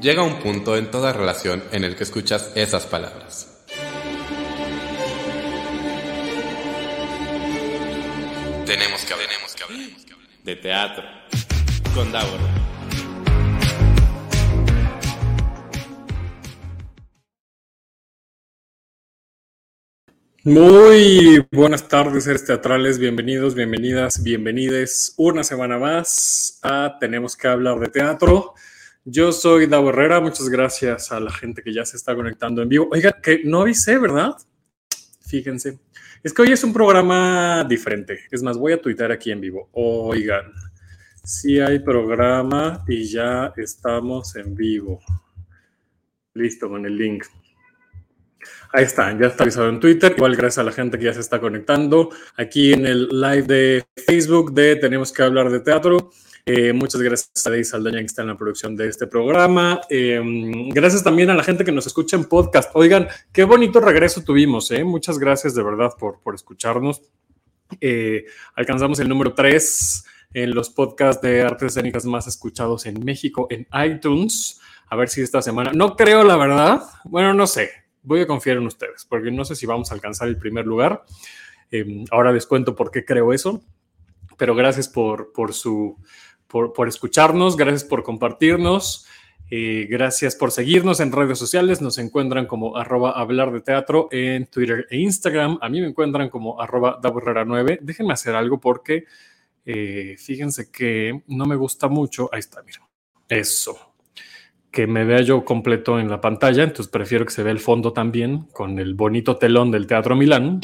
Llega un punto en toda relación en el que escuchas esas palabras. Tenemos que hablar, tenemos que hablar, de teatro con Davor. Muy buenas tardes, seres teatrales, bienvenidos, bienvenidas, bienvenides una semana más a Tenemos que hablar de teatro. Yo soy Davo Herrera, muchas gracias a la gente que ya se está conectando en vivo. Oiga, que no avisé, ¿verdad? Fíjense. Es que hoy es un programa diferente. Es más, voy a tuitar aquí en vivo. Oigan, sí hay programa y ya estamos en vivo. Listo, con el link. Ahí está, ya está avisado en Twitter. Igual gracias a la gente que ya se está conectando. Aquí en el live de Facebook de Tenemos que hablar de teatro. Eh, muchas gracias a Daisy Saldaña que está en la producción de este programa. Eh, gracias también a la gente que nos escucha en podcast. Oigan, qué bonito regreso tuvimos. ¿eh? Muchas gracias de verdad por, por escucharnos. alcanzamos el número 3 en los podcasts de artes escénicas más escuchados en México en iTunes. A ver si esta semana, no creo la verdad, bueno, no sé, voy a confiar en ustedes, porque no sé si vamos a alcanzar el primer lugar. ahora les cuento por qué creo eso, pero gracias por, por su por, escucharnos, gracias por compartirnos, eh, gracias por seguirnos en redes sociales. Nos encuentran como arroba teatro en Twitter e Instagram. A mí me encuentran como arroba 9. Déjenme hacer algo porque eh, fíjense que no me gusta mucho. Ahí está, miren. Eso. Que me vea yo completo en la pantalla. Entonces prefiero que se vea el fondo también con el bonito telón del Teatro Milán.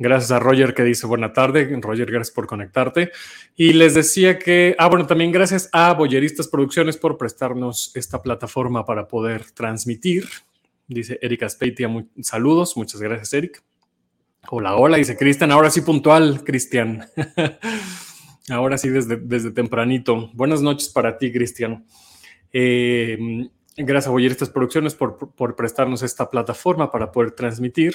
Gracias a Roger que dice buena tarde. Roger, gracias por conectarte. Y les decía que, ah, bueno, también gracias a Boyeristas Producciones por prestarnos esta plataforma para poder transmitir. Dice Erika Speitia, saludos. Muchas gracias, Eric. Hola, hola, dice Cristian. Ahora sí puntual, Cristian. ahora sí desde, desde tempranito. Buenas noches para ti, Cristian. Eh, gracias a Boyeristas Producciones por, por prestarnos esta plataforma para poder transmitir.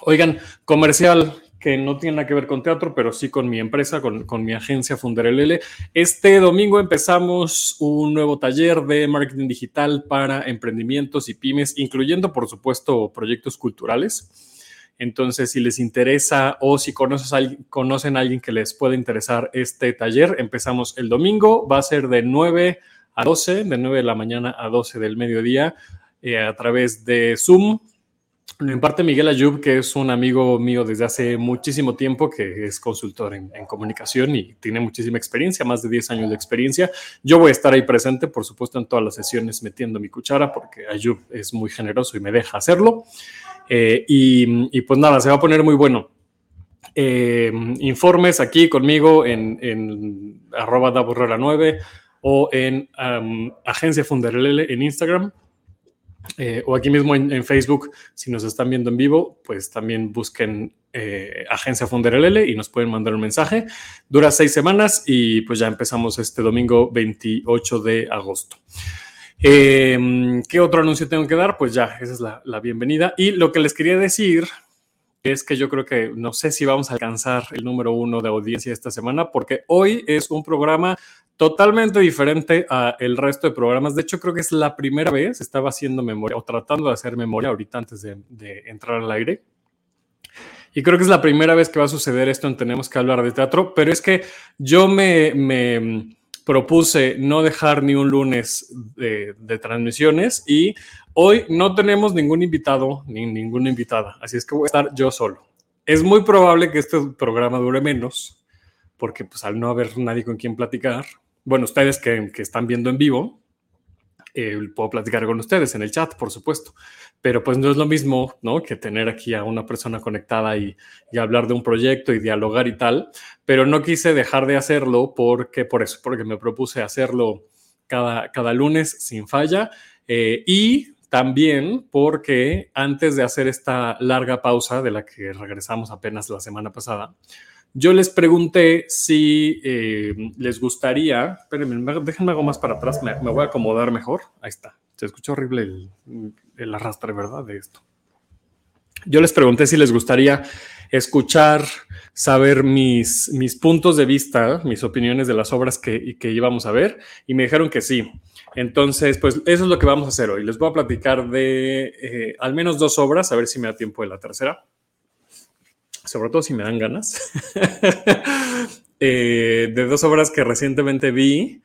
Oigan, comercial que no tiene nada que ver con teatro, pero sí con mi empresa, con, mi agencia Funderelele. Este domingo empezamos un nuevo taller de marketing digital para emprendimientos y pymes, incluyendo, por supuesto, proyectos culturales. Entonces, si les interesa o si conocen a alguien que les pueda interesar este taller, empezamos el domingo. Va a ser de 9 a 12, de 9 de la mañana a 12 del mediodía, eh, a través de Zoom en parte Miguel Ayub, que es un amigo mío desde hace muchísimo tiempo, que es consultor en, comunicación y tiene muchísima experiencia, más de 10 años de experiencia. Yo voy a estar ahí presente, por supuesto, en todas las sesiones metiendo mi cuchara, porque Ayub es muy generoso y me deja hacerlo. Eh, y, pues nada, se va a poner muy bueno. Eh, informes aquí conmigo en, en arroba 9 o en Agencia Funderlele en Instagram eh, o aquí mismo en, Facebook, si nos están viendo en vivo, pues también busquen eh, Agencia Funderelele y nos pueden mandar un mensaje. Dura seis semanas y pues ya empezamos este domingo 28 de agosto. Eh, ¿Qué otro anuncio tengo que dar? Pues ya, esa es la, la bienvenida. Y lo que les quería decir es que yo creo que no sé si vamos a alcanzar el número uno de audiencia esta semana, porque hoy es un programa totalmente diferente a el resto de programas. De hecho, creo que es la primera vez, estaba haciendo memoria o tratando de hacer memoria ahorita antes de, entrar al aire. Y creo que es la primera vez que va a suceder esto en Tenemos que hablar de teatro, pero es que yo me, me propuse no dejar ni un lunes de, de, transmisiones y hoy no tenemos ningún invitado ni ninguna invitada, así es que voy a estar yo solo. Es muy probable que este programa dure menos, porque pues al no haber nadie con quien platicar, bueno, ustedes que, están viendo en vivo, eh, puedo platicar con ustedes en el chat, por supuesto, pero pues no es lo mismo, ¿no? Que tener aquí a una persona conectada y, hablar de un proyecto y dialogar y tal, pero no quise dejar de hacerlo porque, por eso, porque me propuse hacerlo cada, cada lunes sin falla. Eh, y también porque antes de hacer esta larga pausa de la que regresamos apenas la semana pasada, yo les pregunté si eh, les gustaría, espérenme, déjenme algo más para atrás, me, voy a acomodar mejor. Ahí está. Se escucha horrible el, arrastre, ¿verdad? De esto. Yo les pregunté si les gustaría escuchar saber mis, mis puntos de vista, mis opiniones de las obras que, que íbamos a ver y me dijeron que sí. Entonces, pues eso es lo que vamos a hacer hoy. Les voy a platicar de eh, al menos dos obras, a ver si me da tiempo de la tercera. Sobre todo si me dan ganas. Eh, de dos obras que recientemente vi.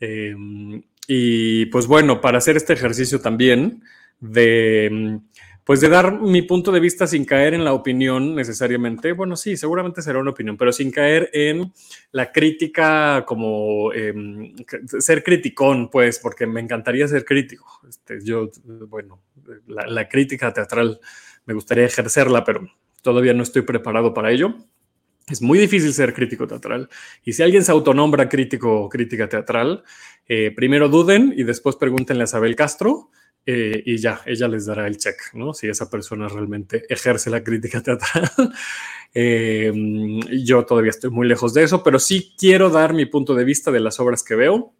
Em, y pues bueno, para hacer este ejercicio también de pues de dar mi punto de vista sin caer en la opinión necesariamente. Bueno, sí, seguramente será una opinión, pero sin caer en la crítica como em, ser criticón, pues, porque me encantaría ser crítico. Este, yo, bueno, la, crítica teatral me gustaría ejercerla, pero todavía no estoy preparado para ello. Es muy difícil ser crítico teatral. Y si alguien se autonombra crítico o crítica teatral, eh, primero duden y después pregúntenle a Isabel Castro eh, y ya, ella les dará el check, ¿no? Si esa persona realmente ejerce la crítica teatral. Eh, yo todavía estoy muy lejos de eso, pero sí quiero dar mi punto de vista de las obras que veo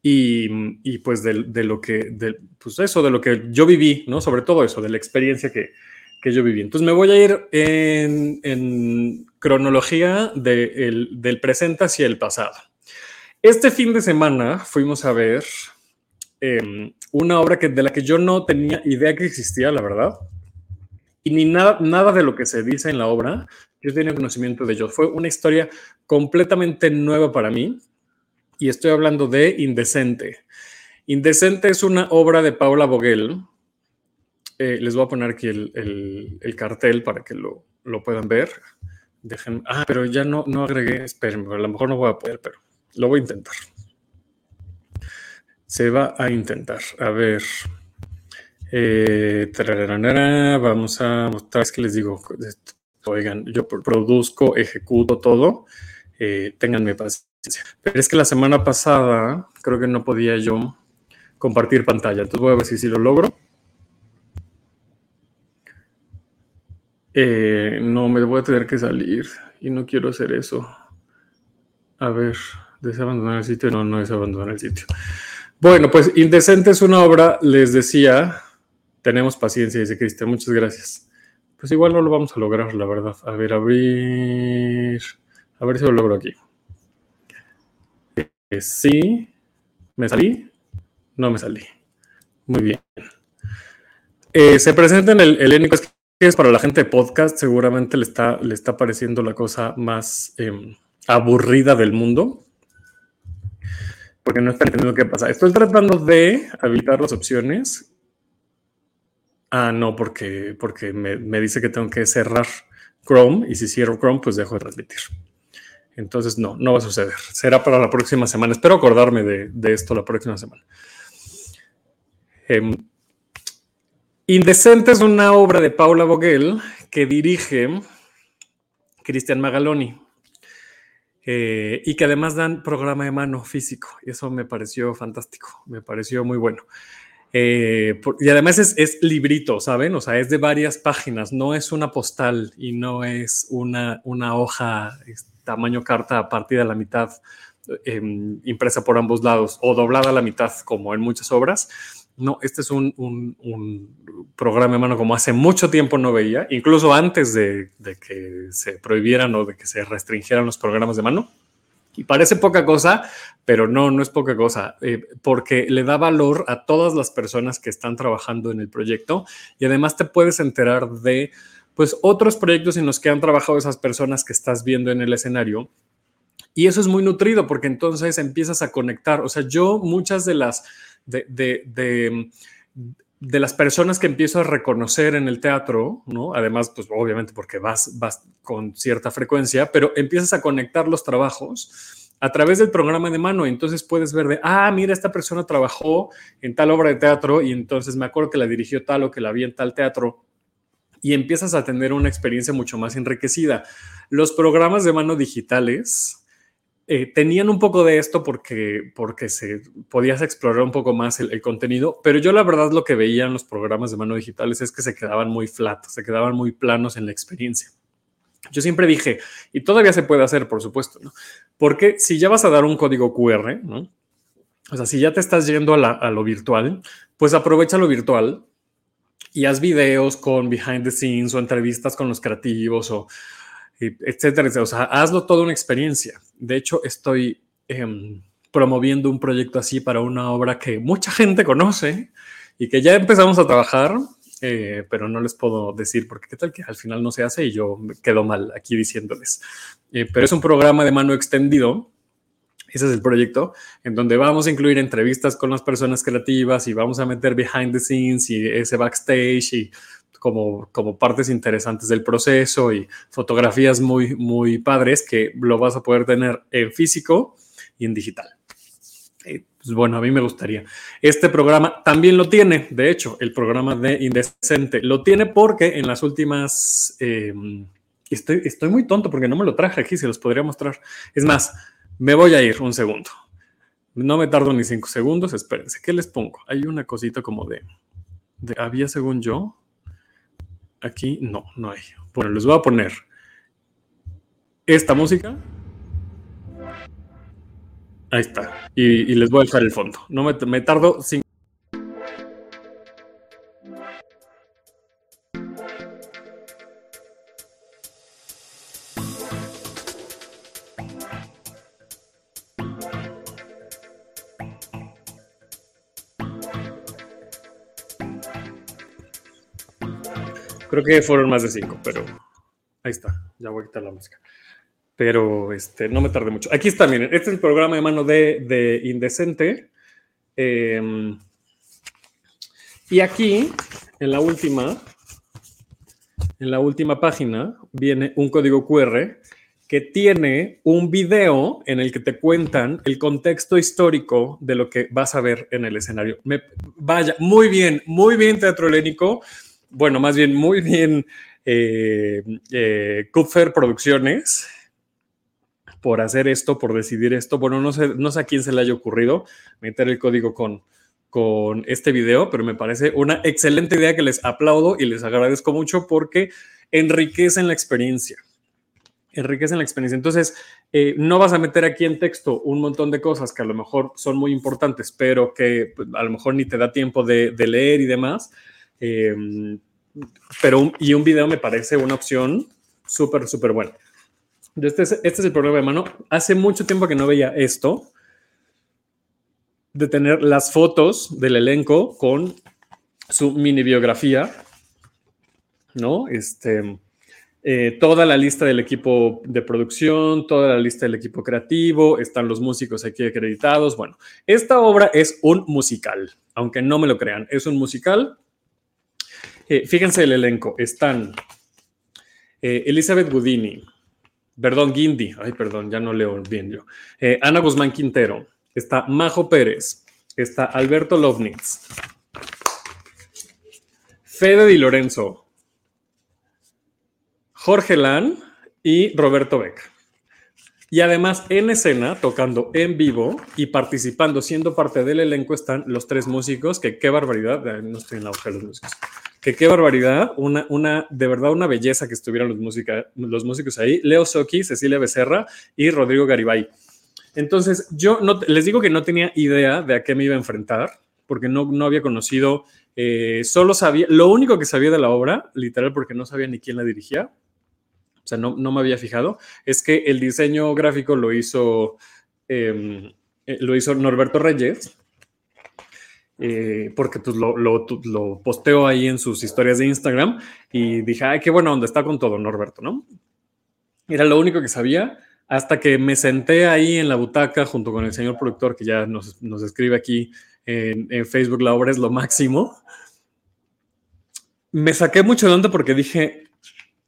y, y pues de, de, lo que, de, pues eso, de lo que yo viví, ¿no? Sobre todo eso, de la experiencia que, que yo viví. Entonces me voy a ir en, en cronología de el, del presente hacia el pasado. Este fin de semana fuimos a ver Em, una obra que, de la que yo no tenía idea que existía, la verdad. Y ni nada, nada de lo que se dice en la obra, yo tenía conocimiento de ello. Fue una historia completamente nueva para mí. Y estoy hablando de Indecente. Indecente es una obra de Paula Vogel. Eh, les voy a poner aquí el, el, cartel para que lo, lo puedan ver. Dejen, ah, pero ya no, no agregué, espérenme, a lo mejor no voy a poder, pero lo voy a intentar. Se va a intentar. A ver. Eh, vamos a mostrar, es que les digo, oigan, yo produzco, ejecuto todo, eh, ténganme paciencia. Pero es que la semana pasada creo que no podía yo compartir pantalla, entonces voy a ver si, si lo logro. Eh, no, me voy a tener que salir y no quiero hacer eso. A ver, ¿desea abandonar el sitio? No, no es abandonar el sitio. Bueno, pues Indecente es una obra, les decía, tenemos paciencia, dice Cristian, muchas gracias. Pues igual no lo vamos a lograr, la verdad. A ver, abrir, a ver si lo logro aquí. Eh, sí, ¿me salí? No me salí. Muy bien. Eh, se presenta en el helénico, es para la gente de podcast, seguramente le está, le está pareciendo la cosa más em, aburrida del mundo porque no está entendiendo qué pasa. Estoy tratando de habilitar las opciones. Ah, no, porque, porque me, dice que tengo que cerrar Chrome y si cierro Chrome, pues dejo de transmitir. Entonces, no, no va a suceder. Será para la próxima semana. Espero acordarme de, esto la próxima semana. Em, Indecente es una obra de Paula Vogel que dirige Cristian Magaloni. Eh, y que además dan programa de mano físico. Y eso me pareció fantástico, me pareció muy bueno. Eh, y además es, librito, ¿saben? O sea, es de varias páginas, no es una postal y no es una, hoja tamaño carta partida a la mitad, em, impresa por ambos lados o doblada a la mitad, como en muchas obras. No, este es un, programa de mano como hace mucho tiempo no veía, incluso antes de, que se prohibieran o de que se restringieran los programas de mano. Y parece poca cosa, pero no, no es poca cosa, eh, porque le da valor a todas las personas que están trabajando en el proyecto y además te puedes enterar de pues otros proyectos en los que han trabajado esas personas que estás viendo en el escenario. Y eso es muy nutrido porque entonces empiezas a conectar. O sea, yo muchas de las de, de, las personas que empiezo a reconocer en el teatro, ¿no? Además, pues obviamente porque vas, vas con cierta frecuencia, pero empiezas a conectar los trabajos a través del programa de mano. Entonces puedes ver de, ah, mira, esta persona trabajó en tal obra de teatro y entonces me acuerdo que la dirigió tal o que la vi en tal teatro. Y empiezas a tener una experiencia mucho más enriquecida. Los programas de mano digitales, eh, tenían un poco de esto porque, porque se podías explorar un poco más el, contenido, pero yo la verdad lo que veía en los programas de mano digitales es que se quedaban muy flat, se quedaban muy planos en la experiencia. Yo siempre dije, y todavía se puede hacer, por supuesto, ¿no? Porque si ya vas a dar un código QR, ¿no? O sea, si ya te estás yendo a, a lo virtual, pues aprovecha lo virtual y haz videos con behind the scenes o entrevistas con los creativos o etcétera. O sea, hazlo toda una experiencia. De hecho, estoy em, promoviendo un proyecto así para una obra que mucha gente conoce y que ya empezamos a trabajar, eh, pero no les puedo decir porque qué tal que al final no se hace y yo quedo mal aquí diciéndoles. Eh, pero es un programa de mano extendido. Ese es el proyecto, en donde vamos a incluir entrevistas con las personas creativas y vamos a meter behind the scenes y ese backstage y como, como partes interesantes del proceso y fotografías muy, muy padres que lo vas a poder tener en físico y en digital. Eh, pues bueno, a mí me gustaría. Este programa también lo tiene, de hecho, el programa de Indecente. Lo tiene porque en las últimas... Eh, estoy, estoy muy tonto porque no me lo traje aquí, se los podría mostrar. Es más, me voy a ir un segundo. No me tardo ni cinco segundos, espérense. ¿Qué les pongo? Hay una cosita como de, de había según yo. Aquí no, no hay. Bueno, les voy a poner esta música. Ahí está. Y, les voy a dejar el fondo. No me, me tardo cinco. Creo que fueron más de cinco, pero ahí está. Ya voy a quitar la música. Pero este, no me tardé mucho. Aquí está, miren. Este es el programa de mano de, Indecente. Em, y aquí, en la última, en la última página, viene un código QR que tiene un video en el que te cuentan el contexto histórico de lo que vas a ver en el escenario. Me, vaya, muy bien, muy bien teatro helénico bueno, más bien muy bien eh, eh, Kupfer Producciones por hacer esto, por decidir esto. Bueno, no sé, no sé a quién se le haya ocurrido meter el código con, con este video, pero me parece una excelente idea que les aplaudo y les agradezco mucho porque enriquecen la experiencia. Enriquecen la experiencia. Entonces, eh, no vas a meter aquí en texto un montón de cosas que a lo mejor son muy importantes, pero que pues, a lo mejor ni te da tiempo de, de leer y demás. Em, pero y un video me parece una opción súper, súper buena. Este es, este es el problema de mano. Hace mucho tiempo que no veía esto, de tener las fotos del elenco con su mini biografía, ¿no? Este, eh, toda la lista del equipo de producción, toda la lista del equipo creativo, están los músicos aquí acreditados. Bueno, esta obra es un musical, aunque no me lo crean, es un musical eh, fíjense el elenco. Están eh, Elizabeth Gudini, perdón, Guindy, ay, perdón, ya no leo bien yo. Eh, Ana Guzmán Quintero, está Majo Pérez, está Alberto Lovnitz, Fede Di Lorenzo, Jorge Lan y Roberto Beck. Y además en escena, tocando en vivo y participando, siendo parte del elenco, están los tres músicos, que qué barbaridad, no estoy en la hoja de los músicos, que qué barbaridad, una, una, de verdad una belleza que estuvieran los, música, los músicos ahí, Leo Soki, Cecilia Becerra y Rodrigo Garibay. Entonces, yo no, les digo que no tenía idea de a qué me iba a enfrentar, porque no, no había conocido, eh, solo sabía, lo único que sabía de la obra, literal, porque no sabía ni quién la dirigía, o sea, no, no me había fijado, es que el diseño gráfico lo hizo, em, eh, lo hizo Norberto Reyes, eh, porque pues lo, lo, lo, posteo ahí en sus historias de Instagram y dije, ay, qué bueno, onda está con todo Norberto, ¿no? Era lo único que sabía hasta que me senté ahí en la butaca junto con el señor productor que ya nos, nos escribe aquí en, en, Facebook, la obra es lo máximo. Me saqué mucho de onda porque dije,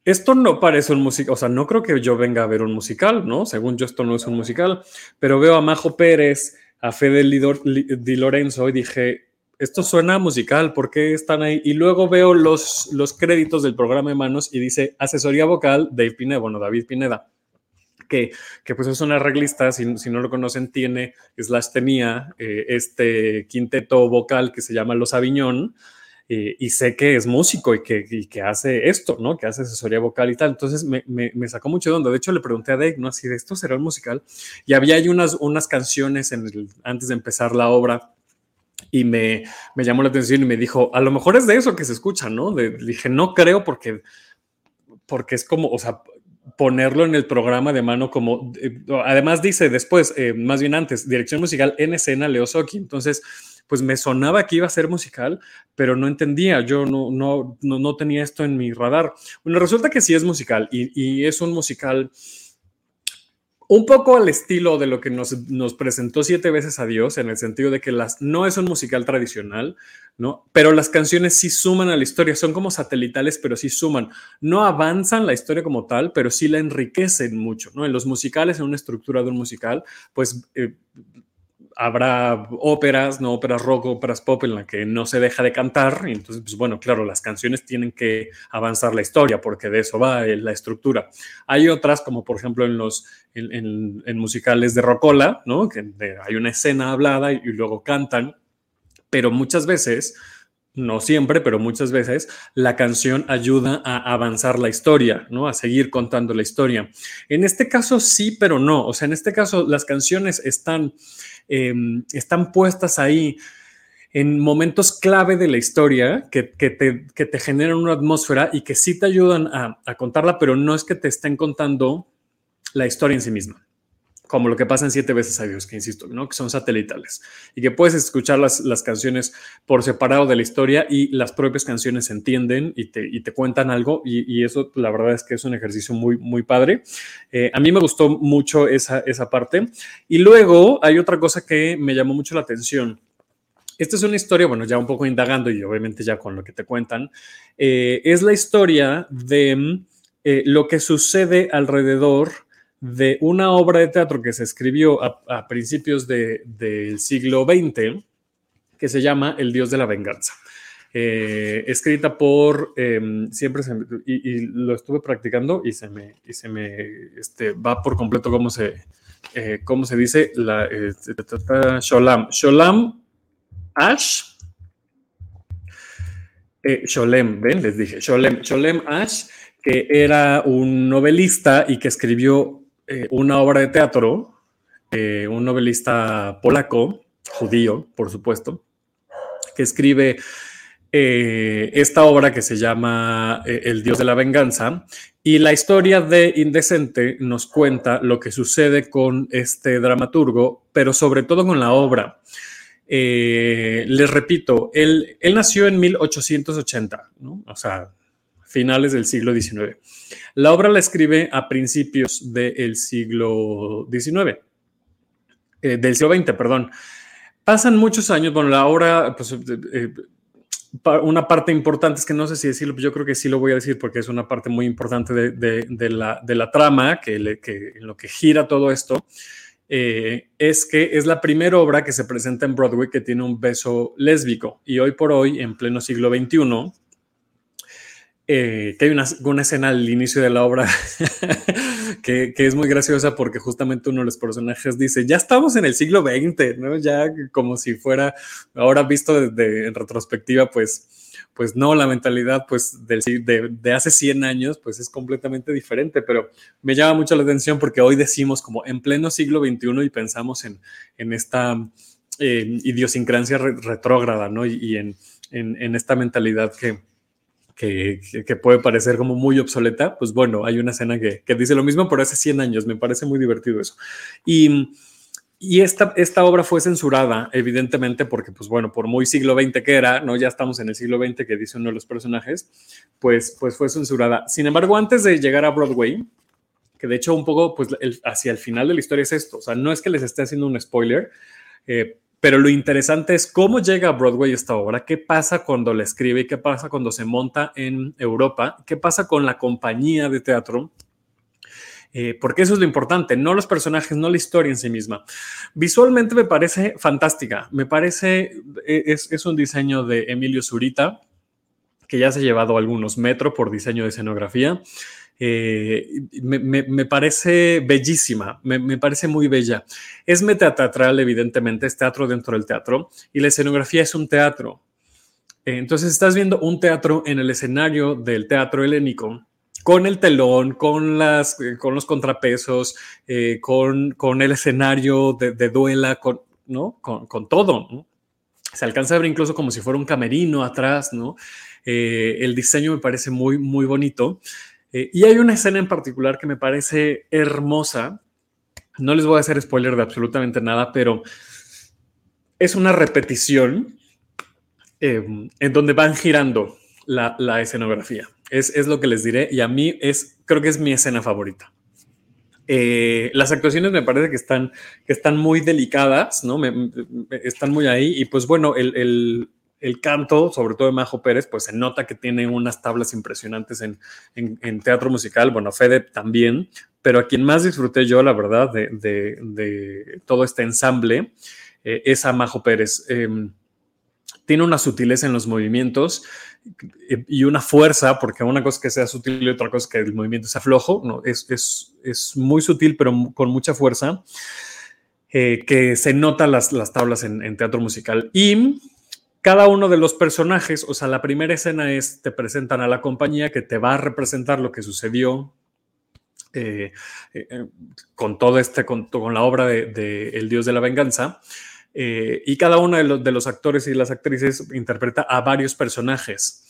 esto no parece un musical, o sea, no creo que yo venga a ver un musical, ¿no? Según yo, esto no es un musical, pero veo a Majo Pérez, a Fede Di Lorenzo y dije, esto suena musical, ¿por qué están ahí? Y luego veo los, los créditos del programa de manos y dice asesoría vocal Dave Pineda, bueno, David Pineda. Que, que, pues es un arreglista, si, si, no lo conocen, tiene, slash tenía eh, este quinteto vocal que se llama Los Aviñón, eh, y sé que es músico y que, y que, hace esto, ¿no? Que hace asesoría vocal y tal. Entonces me, me, me, sacó mucho de onda. De hecho, le pregunté a Dave, ¿no? Si de esto será un musical. Y había ahí unas, unas canciones en el, antes de empezar la obra y me, me, llamó la atención y me dijo, a lo mejor es de eso que se escucha, ¿no? De, dije, no creo porque, porque es como, o sea, ponerlo en el programa de mano como, eh, además dice después, eh, más bien antes, dirección musical en escena Leo Soki. Entonces, pues me sonaba que iba a ser musical, pero no entendía, yo no, no, no, tenía esto en mi radar. Bueno, resulta que sí es musical y, y es un musical un poco al estilo de lo que nos, nos, presentó siete veces a Dios, en el sentido de que las, no es un musical tradicional, ¿no? Pero las canciones sí suman a la historia, son como satelitales, pero sí suman. No avanzan la historia como tal, pero sí la enriquecen mucho, ¿no? En los musicales, en una estructura de un musical, pues eh, habrá óperas, no óperas rock, óperas pop en la que no se deja de cantar. Y entonces, pues bueno, claro, las canciones tienen que avanzar la historia porque de eso va eh, la estructura. Hay otras, como por ejemplo en los en, musicales de Rocola, ¿no? Que hay una escena hablada y, luego cantan, pero muchas veces no siempre, pero muchas veces, la canción ayuda a avanzar la historia, ¿no? A seguir contando la historia. En este caso sí, pero no. O sea, en este caso las canciones están Em, están puestas ahí en momentos clave de la historia que, te, generan una atmósfera y que sí te ayudan a, contarla, pero no es que te estén contando la historia en sí misma como lo que pasa en Siete veces a Dios, que insisto, ¿no? que son satelitales y que puedes escuchar las, las canciones por separado de la historia y las propias canciones entienden y te, y te cuentan algo y, eso la verdad es que es un ejercicio muy, muy padre. Eh, a mí me gustó mucho esa, esa parte. Y luego hay otra cosa que me llamó mucho la atención. Esta es una historia, bueno, ya un poco indagando y obviamente ya con lo que te cuentan, eh, es la historia de eh, lo que sucede alrededor de una obra de teatro que se escribió a, principios del siglo XX, que se llama El Dios de la Venganza. Eh, escrita por, em, siempre y, lo estuve practicando y se me, y se me este, va por completo cómo se, eh, cómo se dice, la, eh, Sholam. Sholam Ash. Sholem, ven, les dije, Sholem, Sholem Ash, que era un novelista y que escribió eh, una obra de teatro, eh, un novelista polaco, judío, por supuesto, que escribe eh, esta obra que se llama El Dios de la Venganza. Y la historia de Indecente nos cuenta lo que sucede con este dramaturgo, pero sobre todo con la obra. les repito, él, él nació en 1880, ¿no? o sea, finales del siglo XIX. La obra la escribe a principios del siglo XIX, eh, del siglo XX, perdón. Pasan muchos años, bueno, la obra, pues, eh, eh, una parte importante es que no sé si decirlo, yo creo que sí lo voy a decir porque es una parte muy importante de, la, trama, que, en lo que gira todo esto, es que es la primera obra que se presenta en Broadway que tiene un beso lésbico. Y hoy por hoy, en pleno siglo XXI, eh, que hay una, una, escena al inicio de la obra que, que, es muy graciosa porque justamente uno de los personajes dice, ya estamos en el siglo XX, ¿no? Ya como si fuera, ahora visto desde en retrospectiva, pues, pues no, la mentalidad pues del, de, de, hace 100 años pues es completamente diferente, pero me llama mucho la atención porque hoy decimos como en pleno siglo XXI y pensamos en, en esta eh, idiosincrasia retrógrada, ¿no? Y, y en, en, en esta mentalidad que que, puede parecer como muy obsoleta, pues bueno, hay una escena que, dice lo mismo, pero hace 100 años, me parece muy divertido eso. Y, y esta, esta obra fue censurada, evidentemente, porque, pues bueno, por muy siglo XX que era, ¿no? Ya estamos en el siglo XX que dice uno de los personajes, pues, pues fue censurada. Sin embargo, antes de llegar a Broadway, que de hecho un poco, pues hacia el final de la historia es esto, o sea, no es que les esté haciendo un spoiler, eh, pero lo interesante es cómo llega a Broadway esta obra, qué pasa cuando la escribe qué pasa cuando se monta en Europa, qué pasa con la compañía de teatro. Eh, porque eso es lo importante, no los personajes, no la historia en sí misma. Visualmente me parece fantástica, me parece, es, es un diseño de Emilio Zurita, que ya se ha llevado algunos metros por diseño de escenografía. Eh, me, parece bellísima, me, parece muy bella. Es metateatral, evidentemente, es teatro dentro del teatro y la escenografía es un teatro. Eh, entonces estás viendo un teatro en el escenario del teatro helénico, con el telón, con, las, eh, con los contrapesos, con, con, el escenario de, duela, con, ¿no? con, todo. Se alcanza a ver incluso como si fuera un camerino atrás, ¿no? el diseño me parece muy, muy bonito. Eh, y hay una escena en particular que me parece hermosa. No les voy a hacer spoiler de absolutamente nada, pero es una repetición em, en donde van girando la, escenografía. Es, es, lo que les diré y a mí es, creo que es mi escena favorita. Eh, las actuaciones me parece que están, que están muy delicadas, ¿no? están muy ahí y pues bueno, el, canto, sobre todo de Majo Pérez, pues se nota que tiene unas tablas impresionantes en, teatro musical, bueno, Fede también, pero a quien más disfruté yo, la verdad, de, todo este ensamble eh, es a Majo Pérez. Em, tiene una sutileza en los movimientos y una fuerza, porque una cosa es que sea sutil y otra cosa es que el movimiento sea flojo, no, es, es, es muy sutil pero con mucha fuerza, eh, que se nota las, las tablas en, teatro musical. Y cada uno de los personajes, o sea, la primera escena es, te presentan a la compañía que te va a representar lo que sucedió eh, eh, con todo este, con, con la obra de, El Dios de la Venganza. Eh, y cada uno de los, de los, actores y las actrices interpreta a varios personajes.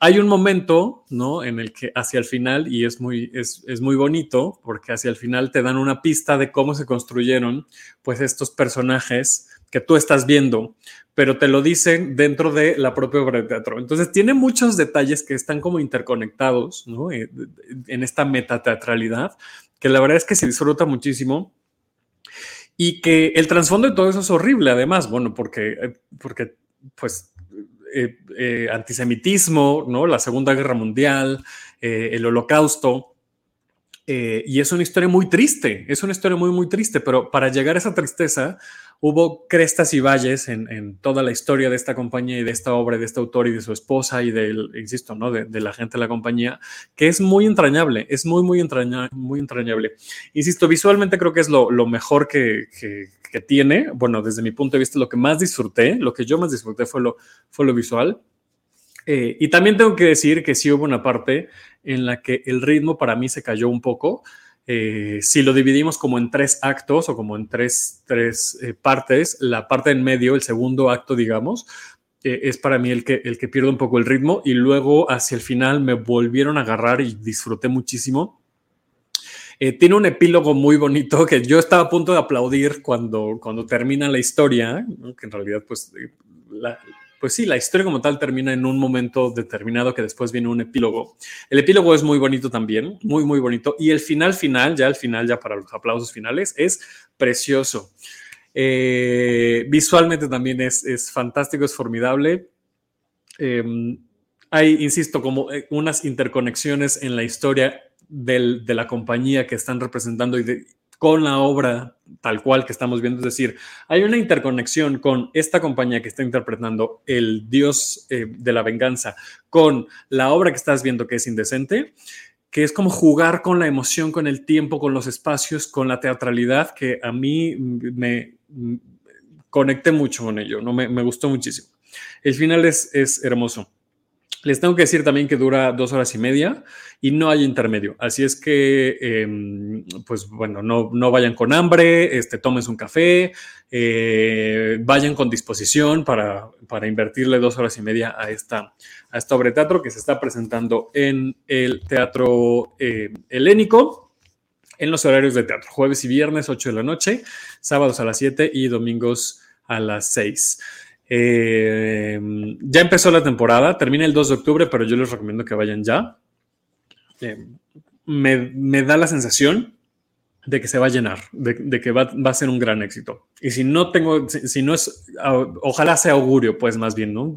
Hay un momento, ¿no? En el que hacia el final, y es muy, es, es, muy bonito, porque hacia el final te dan una pista de cómo se construyeron, pues, estos personajes que tú estás viendo, pero te lo dicen dentro de la propia obra de teatro. Entonces, tiene muchos detalles que están como interconectados, ¿no? Eh, en esta metateatralidad, que la verdad es que se disfruta muchísimo y que el trasfondo de todo eso es horrible, además, bueno, porque, eh, porque pues, eh, antisemitismo, ¿no? La Segunda Guerra Mundial, el Holocausto, y es una historia muy triste, es una historia muy, muy triste, pero para llegar a esa tristeza, hubo crestas y valles en, toda la historia de esta compañía y de esta obra, de este autor y de su esposa y del, insisto, ¿no? De, la gente de la compañía, que es muy entrañable, es muy, muy, muy entrañable. Insisto, visualmente creo que es lo, mejor que, tiene. Bueno, desde mi punto de vista, lo que más disfruté, lo que yo más disfruté fue lo, fue lo visual. Eh, y también tengo que decir que sí hubo una parte en la que el ritmo para mí se cayó un poco. Eh, si lo dividimos como en tres actos o como en tres, tres eh, partes, la parte en medio, el segundo acto, digamos, eh, es para mí el que, el que pierde un poco el ritmo y luego hacia el final me volvieron a agarrar y disfruté muchísimo. tiene un epílogo muy bonito que yo estaba a punto de aplaudir cuando, cuando termina la historia, que en realidad pues la, pues sí, la historia como tal termina en un momento determinado que después viene un epílogo. El epílogo es muy bonito también, muy, muy bonito. Y el final final, ya el final, ya para los aplausos finales, es precioso. Eh, visualmente también es, es, fantástico, es formidable. Em, hay, insisto, como eh, unas interconexiones en la historia de la compañía que están representando y de, con la obra tal cual que estamos viendo. Es decir, hay una interconexión con esta compañía que está interpretando el Dios eh, de la venganza con la obra que estás viendo que es indecente, que es como jugar con la emoción, con el tiempo, con los espacios, con la teatralidad, que a mí me, conecté mucho con ello, ¿no? me, me gustó muchísimo. El final es, es hermoso. Les tengo que decir también que dura dos horas y media y no hay intermedio. Así es que, em, pues bueno, no, no, vayan con hambre, este, tomen un café, eh, vayan con disposición para, para, invertirle dos horas y media a esta, a obra de teatro que se está presentando en el Teatro eh, Helénico en los horarios de teatro, jueves y viernes, 8 de la noche, sábados a las 7 y domingos a las 6. Eh, ya empezó la temporada, termina el 2 de octubre, pero yo les recomiendo que vayan ya. Eh, me, da la sensación de que se va a llenar, de, que va, a ser un gran éxito. Y si no tengo, si, no es, ojalá sea augurio, pues más bien, ¿no?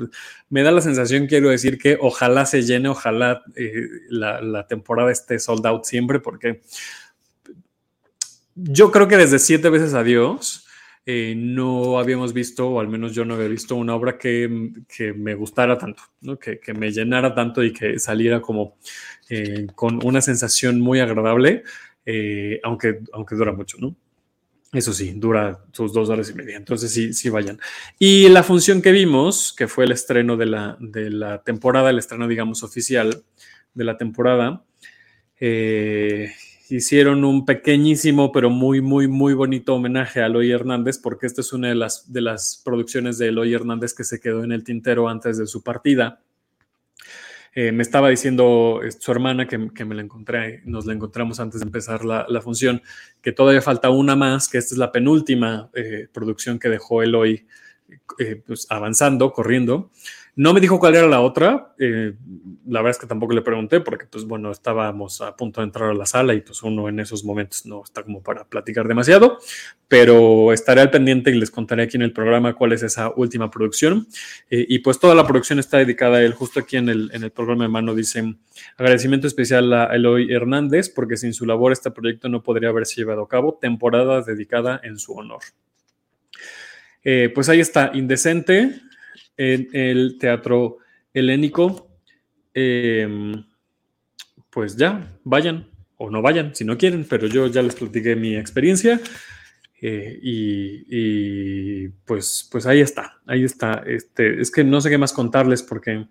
Me da la sensación, quiero decir, que ojalá se llene, ojalá eh, la, la temporada esté sold out siempre, porque yo creo que desde siete veces adiós eh, no habíamos visto, o al menos yo no había visto, una obra que, me gustara tanto, que, me llenara tanto y que saliera como eh, con una sensación muy agradable, eh, aunque, aunque dura mucho, ¿no? Eso sí, dura sus dos horas y media, entonces sí, sí vayan. Y la función que vimos, que fue el estreno de la, de la temporada, el estreno, digamos, oficial de la temporada, eh, hicieron un pequeñísimo, pero muy, muy, muy bonito homenaje a Eloy Hernández, porque esta es una de las, de las producciones de Eloy Hernández que se quedó en el tintero antes de su partida. Eh, me estaba diciendo eh, su hermana que, me la encontré, nos la encontramos antes de empezar la, función, que todavía falta una más, que esta es la penúltima eh, producción que dejó él hoy pues, avanzando, corriendo. No me dijo cuál era la otra. Eh, la verdad es que tampoco le pregunté porque, pues bueno, estábamos a punto de entrar a la sala y pues uno en esos momentos no está como para platicar demasiado, pero estaré al pendiente y les contaré aquí en el programa cuál es esa última producción. Eh, y pues toda la producción está dedicada a él. Justo aquí en el, en el programa de mano dicen agradecimiento especial a Eloy Hernández porque sin su labor este proyecto no podría haberse llevado a cabo. Temporada dedicada en su honor. Eh, pues ahí está, Indecente, en el teatro helénico. Em, pues ya, vayan o no vayan si no quieren, pero yo ya les platiqué mi experiencia. Eh, y, pues, pues ahí está, ahí está. Este, es que no sé qué más contarles porque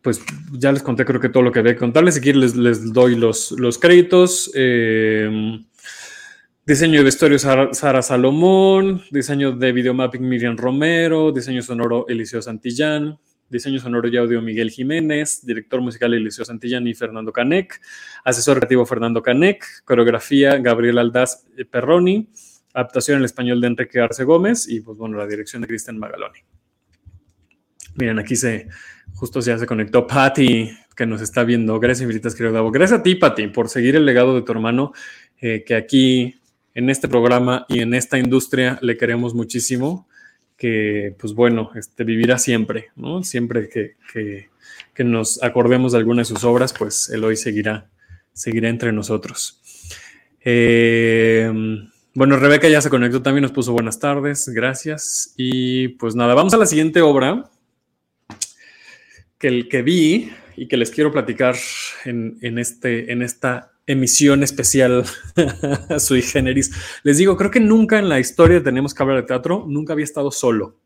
pues ya les conté creo que todo lo que había que contarles. Si les doy los, los créditos. Em, Diseño de vestuario Sara Salomón, diseño de videomapping Miriam Romero, diseño sonoro Eliseo Santillán, diseño sonoro y audio Miguel Jiménez, director musical Eliseo Santillán y Fernando Canec, asesor creativo Fernando Canec, coreografía Gabriel Aldaz Perroni, adaptación en español de Enrique Arce Gómez y pues bueno, la dirección de Cristian Magaloni. Miren, aquí se, justo ya se conectó Patti, que nos está viendo. Gracias infinitas, querido Davo. Gracias a ti, Patti, por seguir el legado de tu hermano, eh, que aquí en este programa y en esta industria le queremos muchísimo, que pues bueno, este, vivirá siempre, ¿no? Siempre que, nos acordemos de alguna de sus obras, pues él hoy seguirá, seguirá entre nosotros. Eh, bueno, Rebeca ya se conectó también, nos puso buenas tardes, gracias. Y pues nada, vamos a la siguiente obra que, el, que vi y que les quiero platicar en, en, este, en esta emisión especial sui generis. Les digo, creo que nunca en la historia Tenemos que hablar de teatro, nunca había estado solo.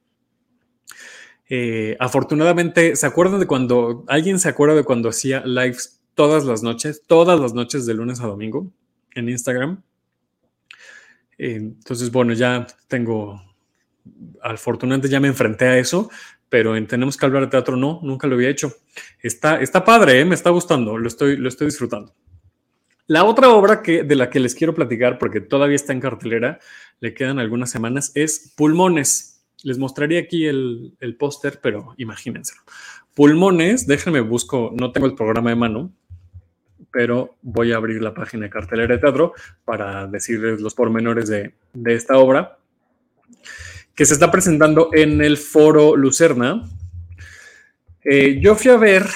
Eh, afortunadamente, ¿se acuerdan de cuando alguien se acuerda de cuando hacía lives todas las noches, todas las noches de lunes a domingo en Instagram? Eh, entonces, bueno, ya tengo, afortunadamente ya me enfrenté a eso, pero en Tenemos que hablar de teatro no, nunca lo había hecho. Está, está padre, ¿eh? me está gustando, lo estoy, lo estoy disfrutando. La otra obra que, de la que les quiero platicar, porque todavía está en cartelera, le quedan algunas semanas, es Pulmones. Les mostraría aquí el, póster, pero imagínenselo. Pulmones, déjenme busco, no tengo el programa de mano, pero voy a abrir la página de cartelera de teatro para decirles los pormenores de, esta obra, que se está presentando en el Foro Lucerna. Eh, yo fui a ver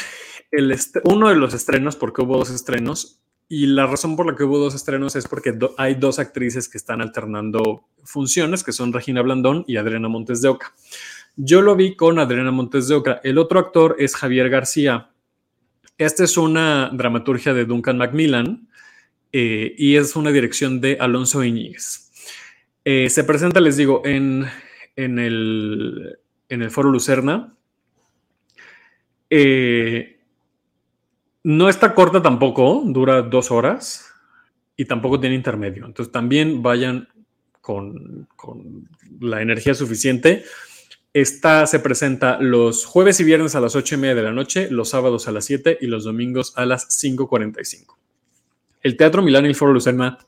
el uno de los estrenos, porque hubo dos estrenos, y la razón por la que hubo dos estrenos es porque hay dos actrices que están alternando funciones, que son Regina Blandón y Adriana Montes de Oca. Yo lo vi con Adriana Montes de Oca. El otro actor es Javier García. Esta es una dramaturgia de Duncan Macmillan eh, y es una dirección de Alonso Iñiguez. Eh, se presenta, les digo, en, el, en el Foro Lucerna. Eh, no está corta tampoco, dura dos horas y tampoco tiene intermedio. Entonces también vayan con, la energía suficiente. Esta se presenta los jueves y viernes a las ocho y media de la noche, los sábados a las 7 y los domingos a las 5.45. El Teatro Milán y el Foro Lucerna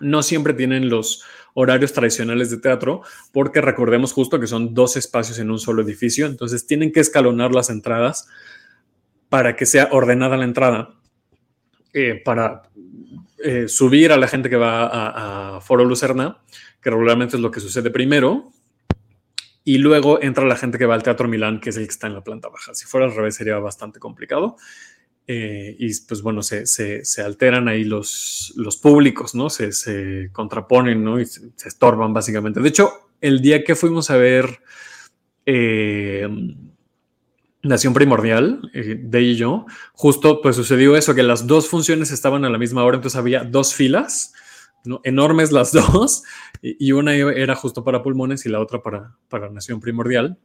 no siempre tienen los horarios tradicionales de teatro, porque recordemos justo que son dos espacios en un solo edificio, entonces tienen que escalonar las entradas para que sea ordenada la entrada, eh, para eh, subir a la gente que va a, Foro Lucerna, que regularmente es lo que sucede primero, y luego entra la gente que va al Teatro Milán, que es el que está en la planta baja. Si fuera al revés sería bastante complicado. Eh, y pues bueno, se, alteran ahí los, los públicos, ¿no? Se, contraponen, ¿no? Y se, estorban básicamente. De hecho, el día que fuimos a ver... Nación Primordial, eh, de y yo, justo pues sucedió eso, que las dos funciones estaban a la misma hora, entonces había dos filas, enormes las dos, y, una era justo para pulmones y la otra para, para Nación Primordial.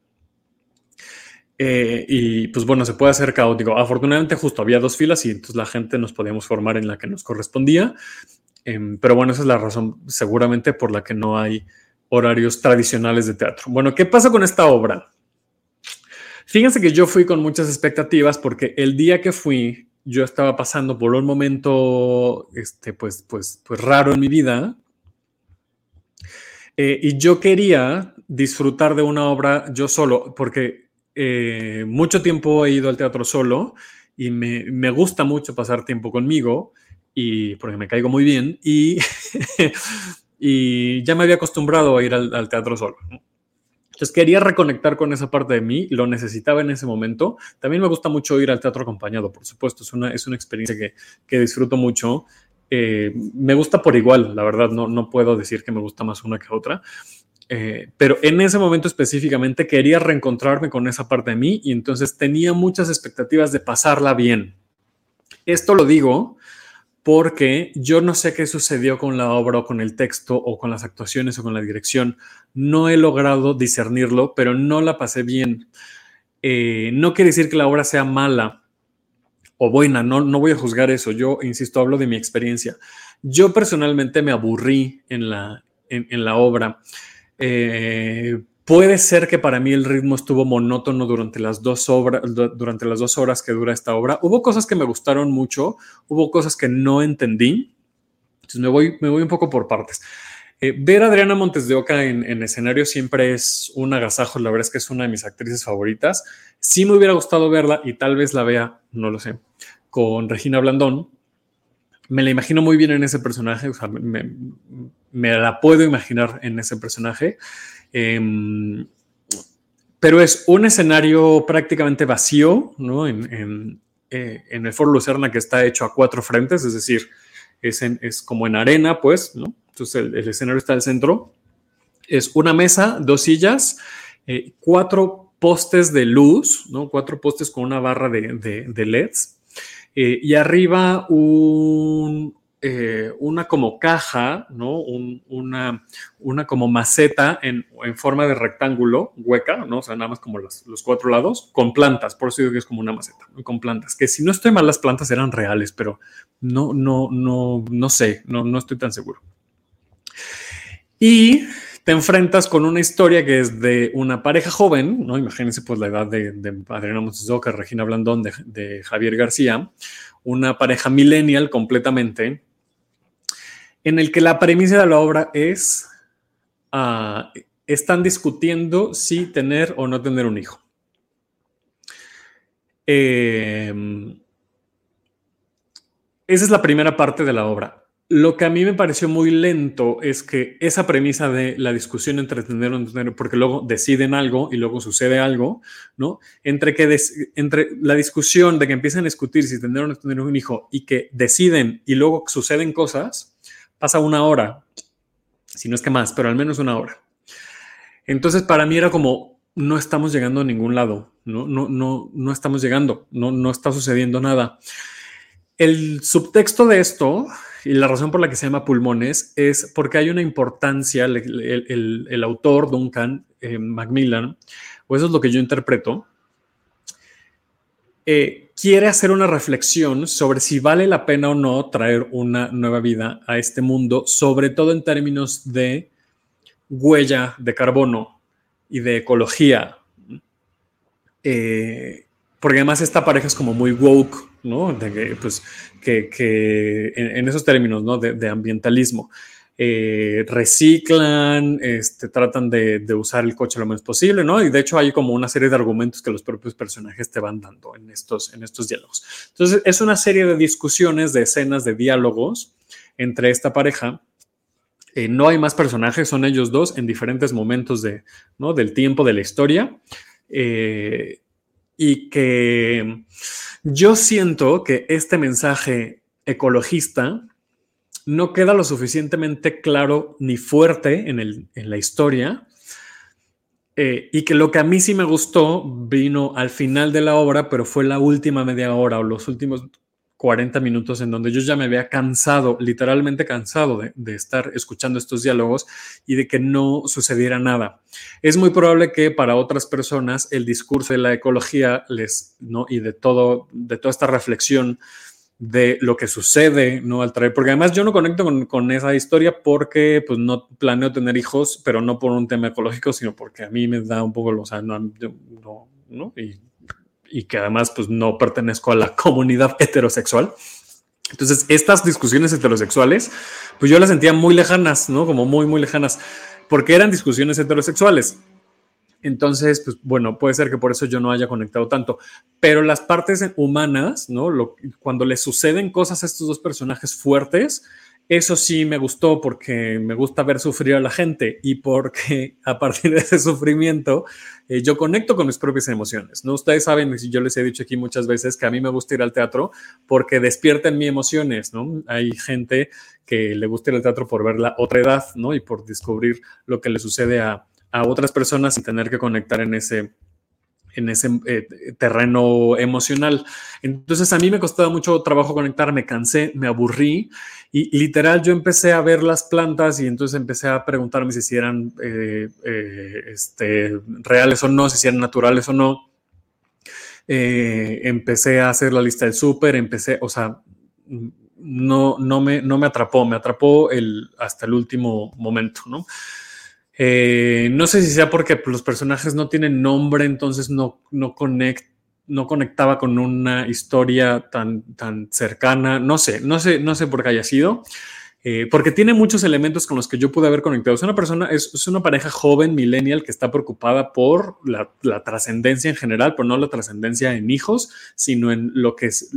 Eh, y pues bueno, se puede hacer caótico. Afortunadamente justo había dos filas y entonces la gente nos podíamos formar en la que nos correspondía. Em, pero bueno, esa es la razón seguramente por la que no hay horarios tradicionales de teatro. Bueno, ¿qué pasa con esta obra? Fíjense que yo fui con muchas expectativas porque el día que fui, yo estaba pasando por un momento, este, pues, pues, pues raro en mi vida. Eh, y yo quería disfrutar de una obra yo solo, porque eh, mucho tiempo he ido al teatro solo y me, me, gusta mucho pasar tiempo conmigo y porque me caigo muy bien y, y ya me había acostumbrado a ir al, al teatro solo. Entonces quería reconectar con esa parte de mí, lo necesitaba en ese momento. También me gusta mucho ir al teatro acompañado, por supuesto, es una, es una experiencia que, que disfruto mucho. Eh, me gusta por igual, la verdad, no, no puedo decir que me gusta más una que otra. Eh, pero en ese momento específicamente quería reencontrarme con esa parte de mí y entonces tenía muchas expectativas de pasarla bien. Esto lo digo porque yo no sé qué sucedió con la obra o con el texto o con las actuaciones o con la dirección. No he logrado discernirlo, pero no la pasé bien. Eh, no quiere decir que la obra sea mala o buena, no, no voy a juzgar eso. Yo, insisto, hablo de mi experiencia. Yo personalmente me aburrí en la, en, la obra. Eh, Puede ser que para mí el ritmo estuvo monótono durante las dos obras, durante las dos horas que dura esta obra. Hubo cosas que me gustaron mucho, hubo cosas que no entendí. Entonces me voy, me voy un poco por partes. Eh, ver a Adriana Montes de Oca en, en, escenario siempre es un agasajo. La verdad es que es una de mis actrices favoritas. Sí me hubiera gustado verla y tal vez la vea, no lo sé, con Regina Blandón. Me la imagino muy bien en ese personaje, o sea, me, me la puedo imaginar en ese personaje. Eh, pero es un escenario prácticamente vacío, ¿no? En, en, eh, en, el Foro Lucerna que está hecho a cuatro frentes, es decir, es, en, es como en arena, pues, ¿no? Entonces el, el, escenario está al centro. Es una mesa, dos sillas, eh, cuatro postes de luz, ¿no? Cuatro postes con una barra de, de, de LEDs. Eh, y arriba un, eh, una como caja, ¿no? Un, una, una, como maceta en, en, forma de rectángulo, hueca, ¿no? O sea, nada más como los, cuatro lados, con plantas, por eso digo que es como una maceta, con plantas, que si no estoy mal, las plantas eran reales, pero no, no, no, no sé, no, no estoy tan seguro. Y te enfrentas con una historia que es de una pareja joven, ¿no? Imagínense pues la edad de, de Adriana Montesoca, Regina Blandón, de, de Javier García, una pareja millennial completamente, en el que la premisa de la obra es, uh, están discutiendo si tener o no tener un hijo. Eh, esa es la primera parte de la obra. Lo que a mí me pareció muy lento es que esa premisa de la discusión entre tener o no tener, porque luego deciden algo y luego sucede algo, ¿no? Entre que entre la discusión de que empiezan a discutir si tener o no tener un hijo y que deciden y luego suceden cosas, pasa una hora, si no es que más, pero al menos una hora. Entonces para mí era como, no estamos llegando a ningún lado, no, no, no, no estamos llegando, no, no está sucediendo nada. El subtexto de esto y la razón por la que se llama pulmones es porque hay una importancia, el, el, autor Duncan eh, Macmillan, o eso es lo que yo interpreto, eh, quiere hacer una reflexión sobre si vale la pena o no traer una nueva vida a este mundo, sobre todo en términos de huella de carbono y de ecología. Eh, porque además esta pareja es como muy woke, ¿no? Pues, que, en, esos términos, ¿no? De ambientalismo eh, reciclan, este, tratan de, de, usar el coche lo menos posible, ¿no? Y de hecho hay como una serie de argumentos que los propios personajes te van dando en estos, en estos diálogos. Entonces es una serie de discusiones, de escenas, de diálogos entre esta pareja. Eh, no hay más personajes, son ellos dos en diferentes momentos de, ¿no? del tiempo de la historia. Eh, y que yo siento que este mensaje ecologista no queda lo suficientemente claro ni fuerte en, el, en la historia. Eh, y que lo que a mí sí me gustó vino al final de la obra, pero fue la última media hora o los últimos 40 minutos en donde yo ya me había cansado, literalmente cansado de, de, estar escuchando estos diálogos y de que no sucediera nada. Es muy probable que para otras personas el discurso de la ecología les, ¿no? y de, todo, de toda esta reflexión de lo que sucede, ¿no? Al traer, porque además yo no conecto con, con, esa historia porque pues no planeo tener hijos, pero no por un tema ecológico, sino porque a mí me da un poco, o sea, no, no, ¿no? Y, y que además pues no pertenezco a la comunidad heterosexual. Entonces, estas discusiones heterosexuales, pues yo las sentía muy lejanas, ¿no? Como muy, muy lejanas, porque eran discusiones heterosexuales. Entonces, pues bueno, puede ser que por eso yo no haya conectado tanto. Pero las partes humanas, ¿no? Lo, cuando le suceden cosas a estos dos personajes fuertes, eso sí me gustó porque me gusta ver sufrir a la gente y porque a partir de ese sufrimiento eh, yo conecto con mis propias emociones. ¿no? Ustedes saben, yo les he dicho aquí muchas veces que a mí me gusta ir al teatro porque despierta en mí emociones. ¿no? Hay gente que le gusta ir al teatro por ver la otra edad ¿no? y por descubrir lo que le sucede a, a otras personas sin tener que conectar en ese, en ese eh, terreno emocional. Entonces a mí me costaba mucho trabajo conectar, me cansé, me aburrí y literal yo empecé a ver las plantas y entonces empecé a preguntarme si eran eh, eh, este, reales o no, si eran naturales o no. empecé a hacer la lista del súper, empecé, o sea, no, no, me, no me atrapó, me atrapó el, hasta el último momento, ¿no? Eh, no sé si sea porque los personajes no tienen nombre, entonces no, no, no conectaba con una historia tan, tan cercana. No sé, no sé, no sé por qué haya sido. Eh, porque tiene muchos elementos con los que yo pude haber conectado. Es una persona, es, una pareja joven, millennial, que está preocupada por la, la trascendencia en general, pero no la trascendencia en hijos, sino en lo que es,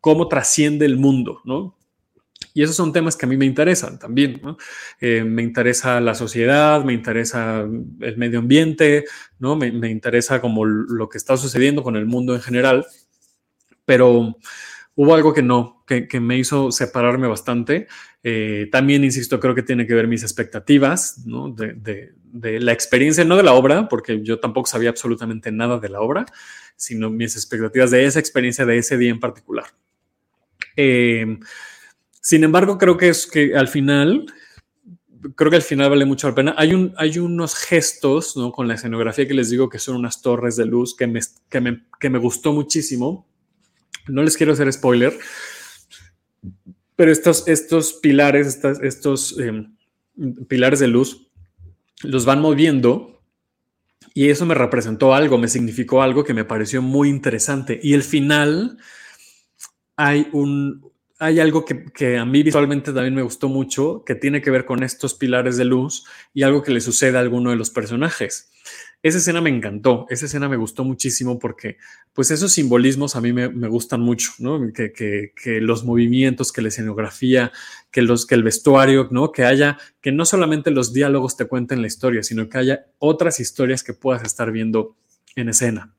cómo trasciende el mundo, ¿no? Y esos son temas que a mí me interesan también. Eh, me interesa la sociedad, me interesa el medio ambiente, ¿no? Me, interesa como lo que está sucediendo con el mundo en general. Pero hubo algo que no, que, me hizo separarme bastante. Eh, también, insisto, creo que tiene que ver mis expectativas ¿no? de, de, la experiencia, no de la obra, porque yo tampoco sabía absolutamente nada de la obra, sino mis expectativas de esa experiencia de ese día en particular. Eh, sin embargo, creo que es que al final, creo que al final vale mucho la pena. Hay, un, hay unos gestos ¿no? con la escenografía que les digo que son unas torres de luz que me, que me, que me gustó muchísimo. No les quiero hacer spoiler, pero estos, estos pilares, estos, estos em, pilares de luz, los van moviendo y eso me representó algo, me significó algo que me pareció muy interesante. Y el final hay un, hay algo que, a mí visualmente también me gustó mucho, que tiene que ver con estos pilares de luz y algo que le sucede a alguno de los personajes. Esa escena me encantó, esa escena me gustó muchísimo porque pues esos simbolismos a mí me, gustan mucho, ¿no? Que, los movimientos, que la escenografía, que, los, que el vestuario, ¿no? Que haya, que no solamente los diálogos te cuenten la historia, sino que haya otras historias que puedas estar viendo en escena.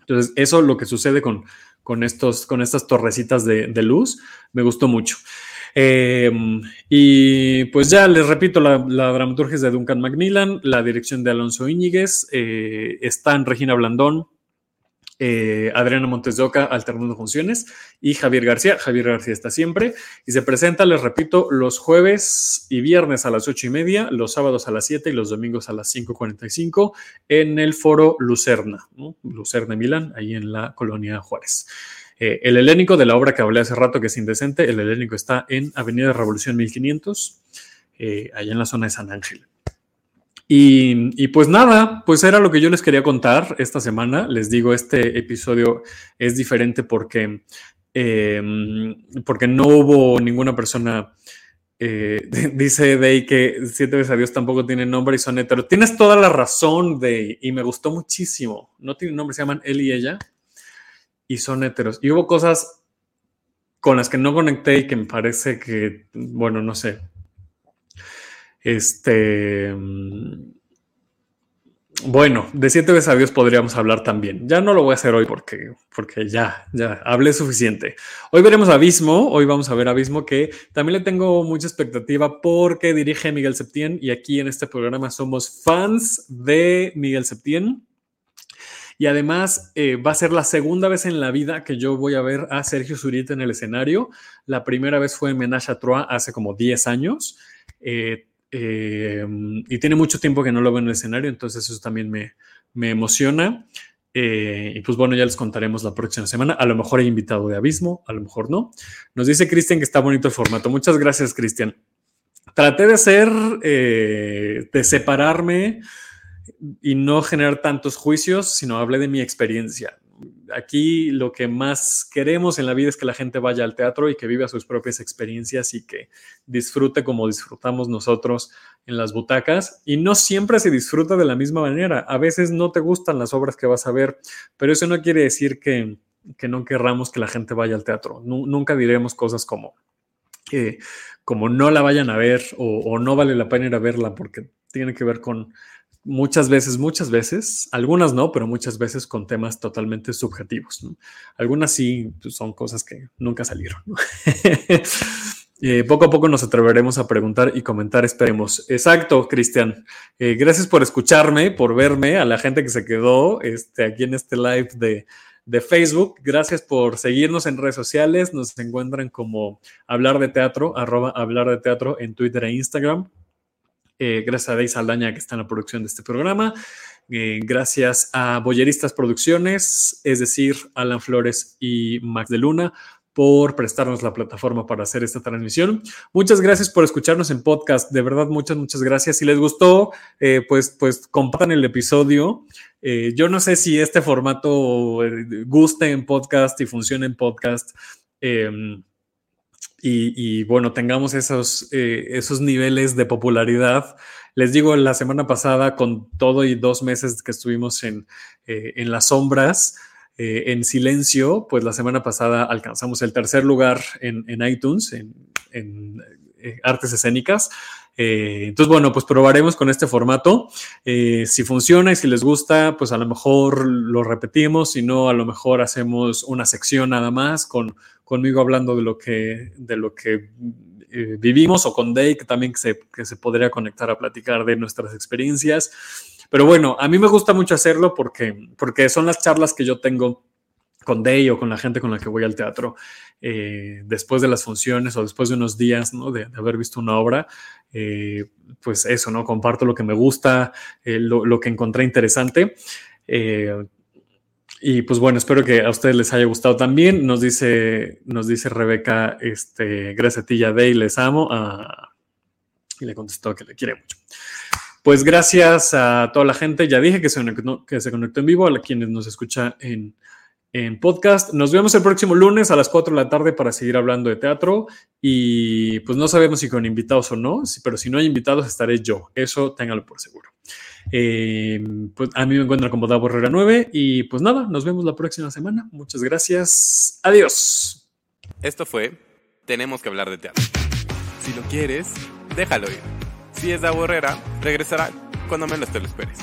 Entonces, eso es lo que sucede con, con, estos, con estas torrecitas de, luz. Me gustó mucho. Em, y pues ya les repito, la, dramaturgia es de Duncan Macmillan, la dirección de Alonso Íñiguez, eh, está en Regina Blandón, eh, Adriana Montes de Oca alternando funciones y Javier García. Javier García está siempre y se presenta, les repito, los jueves y viernes a las ocho y media, los sábados a las 7 y los domingos a las 5.45 en el foro Lucerna, Lucerna Milán, ahí en la colonia Juárez. Eh, el helénico de la obra que hablé hace rato, que es indecente, el helénico está en Avenida Revolución 1500, eh, allá en la zona de San Ángel. Y, pues nada, pues era lo que yo les quería contar esta semana. Les digo, este episodio es diferente porque, em, porque no hubo ninguna persona. Eh, dice Day que siete veces a Dios tampoco tiene nombre y son heteros. Tienes toda la razón, Day, y me gustó muchísimo. No tiene nombre, se llaman él y ella, y son heteros. Y hubo cosas con las que no conecté y que me parece que, bueno, no sé, este. Bueno, de siete veces a Dios podríamos hablar también. Ya no lo voy a hacer hoy porque, porque ya, ya hablé suficiente. Hoy veremos Abismo. Hoy vamos a ver Abismo, que también le tengo mucha expectativa porque dirige Miguel Septién y aquí en este programa somos fans de Miguel Septién. Y además eh, va a ser la segunda vez en la vida que yo voy a ver a Sergio Zurita en el escenario. La primera vez fue en Menage a hace como 10 años. Eh, eh, y tiene mucho tiempo que no lo veo en el escenario, entonces eso también me, me emociona. Eh, y pues bueno, ya les contaremos la próxima semana. A lo mejor hay invitado de Abismo, a lo mejor no. Nos dice Cristian que está bonito el formato. Muchas gracias, Cristian. Traté de ser, eh, de separarme y no generar tantos juicios, sino hablé de mi experiencia. Aquí lo que más queremos en la vida es que la gente vaya al teatro y que viva sus propias experiencias y que disfrute como disfrutamos nosotros en las butacas. Y no siempre se disfruta de la misma manera. A veces no te gustan las obras que vas a ver, pero eso no quiere decir que, no querramos que la gente vaya al teatro. nunca diremos cosas como, que como no la vayan a ver o, o no vale la pena ir a verla porque tiene que ver con muchas veces, muchas veces, algunas no, pero muchas veces con temas totalmente subjetivos. Algunas sí pues, son cosas que nunca salieron. Eh, poco a poco nos atreveremos a preguntar y comentar, esperemos. Exacto, Cristian. Eh, gracias por escucharme, por verme, a la gente que se quedó este, aquí en este live de, de Facebook. Gracias por seguirnos en redes sociales. Nos encuentran como Hablar de Teatro, arroba Hablar de Teatro en Twitter e Instagram. Eh, gracias a Dey Saldaña que está en la producción de este programa. Eh, gracias a Boyeristas Producciones, es decir, Alan Flores y Max de Luna, por prestarnos la plataforma para hacer esta transmisión. Muchas gracias por escucharnos en podcast. De verdad, muchas, muchas gracias. Si les gustó, eh, pues, pues compartan el episodio. yo no sé si este formato guste en podcast y funcione en podcast. Em, y, bueno, tengamos esos, eh, esos niveles de popularidad. Les digo, la semana pasada, con todo y dos meses que estuvimos en, eh, en las sombras, eh, en silencio, pues la semana pasada alcanzamos el tercer lugar en, en iTunes, en, en artes escénicas. Entonces, bueno, pues probaremos con este formato. si funciona y si les gusta, pues a lo mejor lo repetimos, si no, a lo mejor hacemos una sección nada más con conmigo hablando de lo que, de lo que eh, vivimos o con Day, que también se, que se podría conectar a platicar de nuestras experiencias. Pero bueno, a mí me gusta mucho hacerlo porque, porque son las charlas que yo tengo con Day o con la gente con la que voy al teatro eh, después de las funciones o después de unos días ¿no? de, haber visto una obra. Eh, pues eso, ¿no? Comparto lo que me gusta, lo, lo, que encontré interesante. Y pues bueno, espero que a ustedes les haya gustado también. Nos dice, nos dice Rebeca, este, gracias a ti, Yadei, les amo. Ah, y le contestó que le quiere mucho. Pues gracias a toda la gente. Ya dije que se, que se conectó en vivo, a quienes nos escuchan en, en podcast. Nos vemos el próximo lunes a las 4 de la tarde para seguir hablando de teatro. Y pues no sabemos si con invitados o no, pero si no hay invitados estaré yo. Eso téngalo por seguro. Eh, pues a mí me encuentran como Davo Herrera 9 y pues nada, nos vemos la próxima semana. Muchas gracias. Adiós. Esto fue Tenemos que hablar de teatro. Si lo quieres, déjalo ir. Si es Davo Herrera, regresará cuando menos te lo esperes.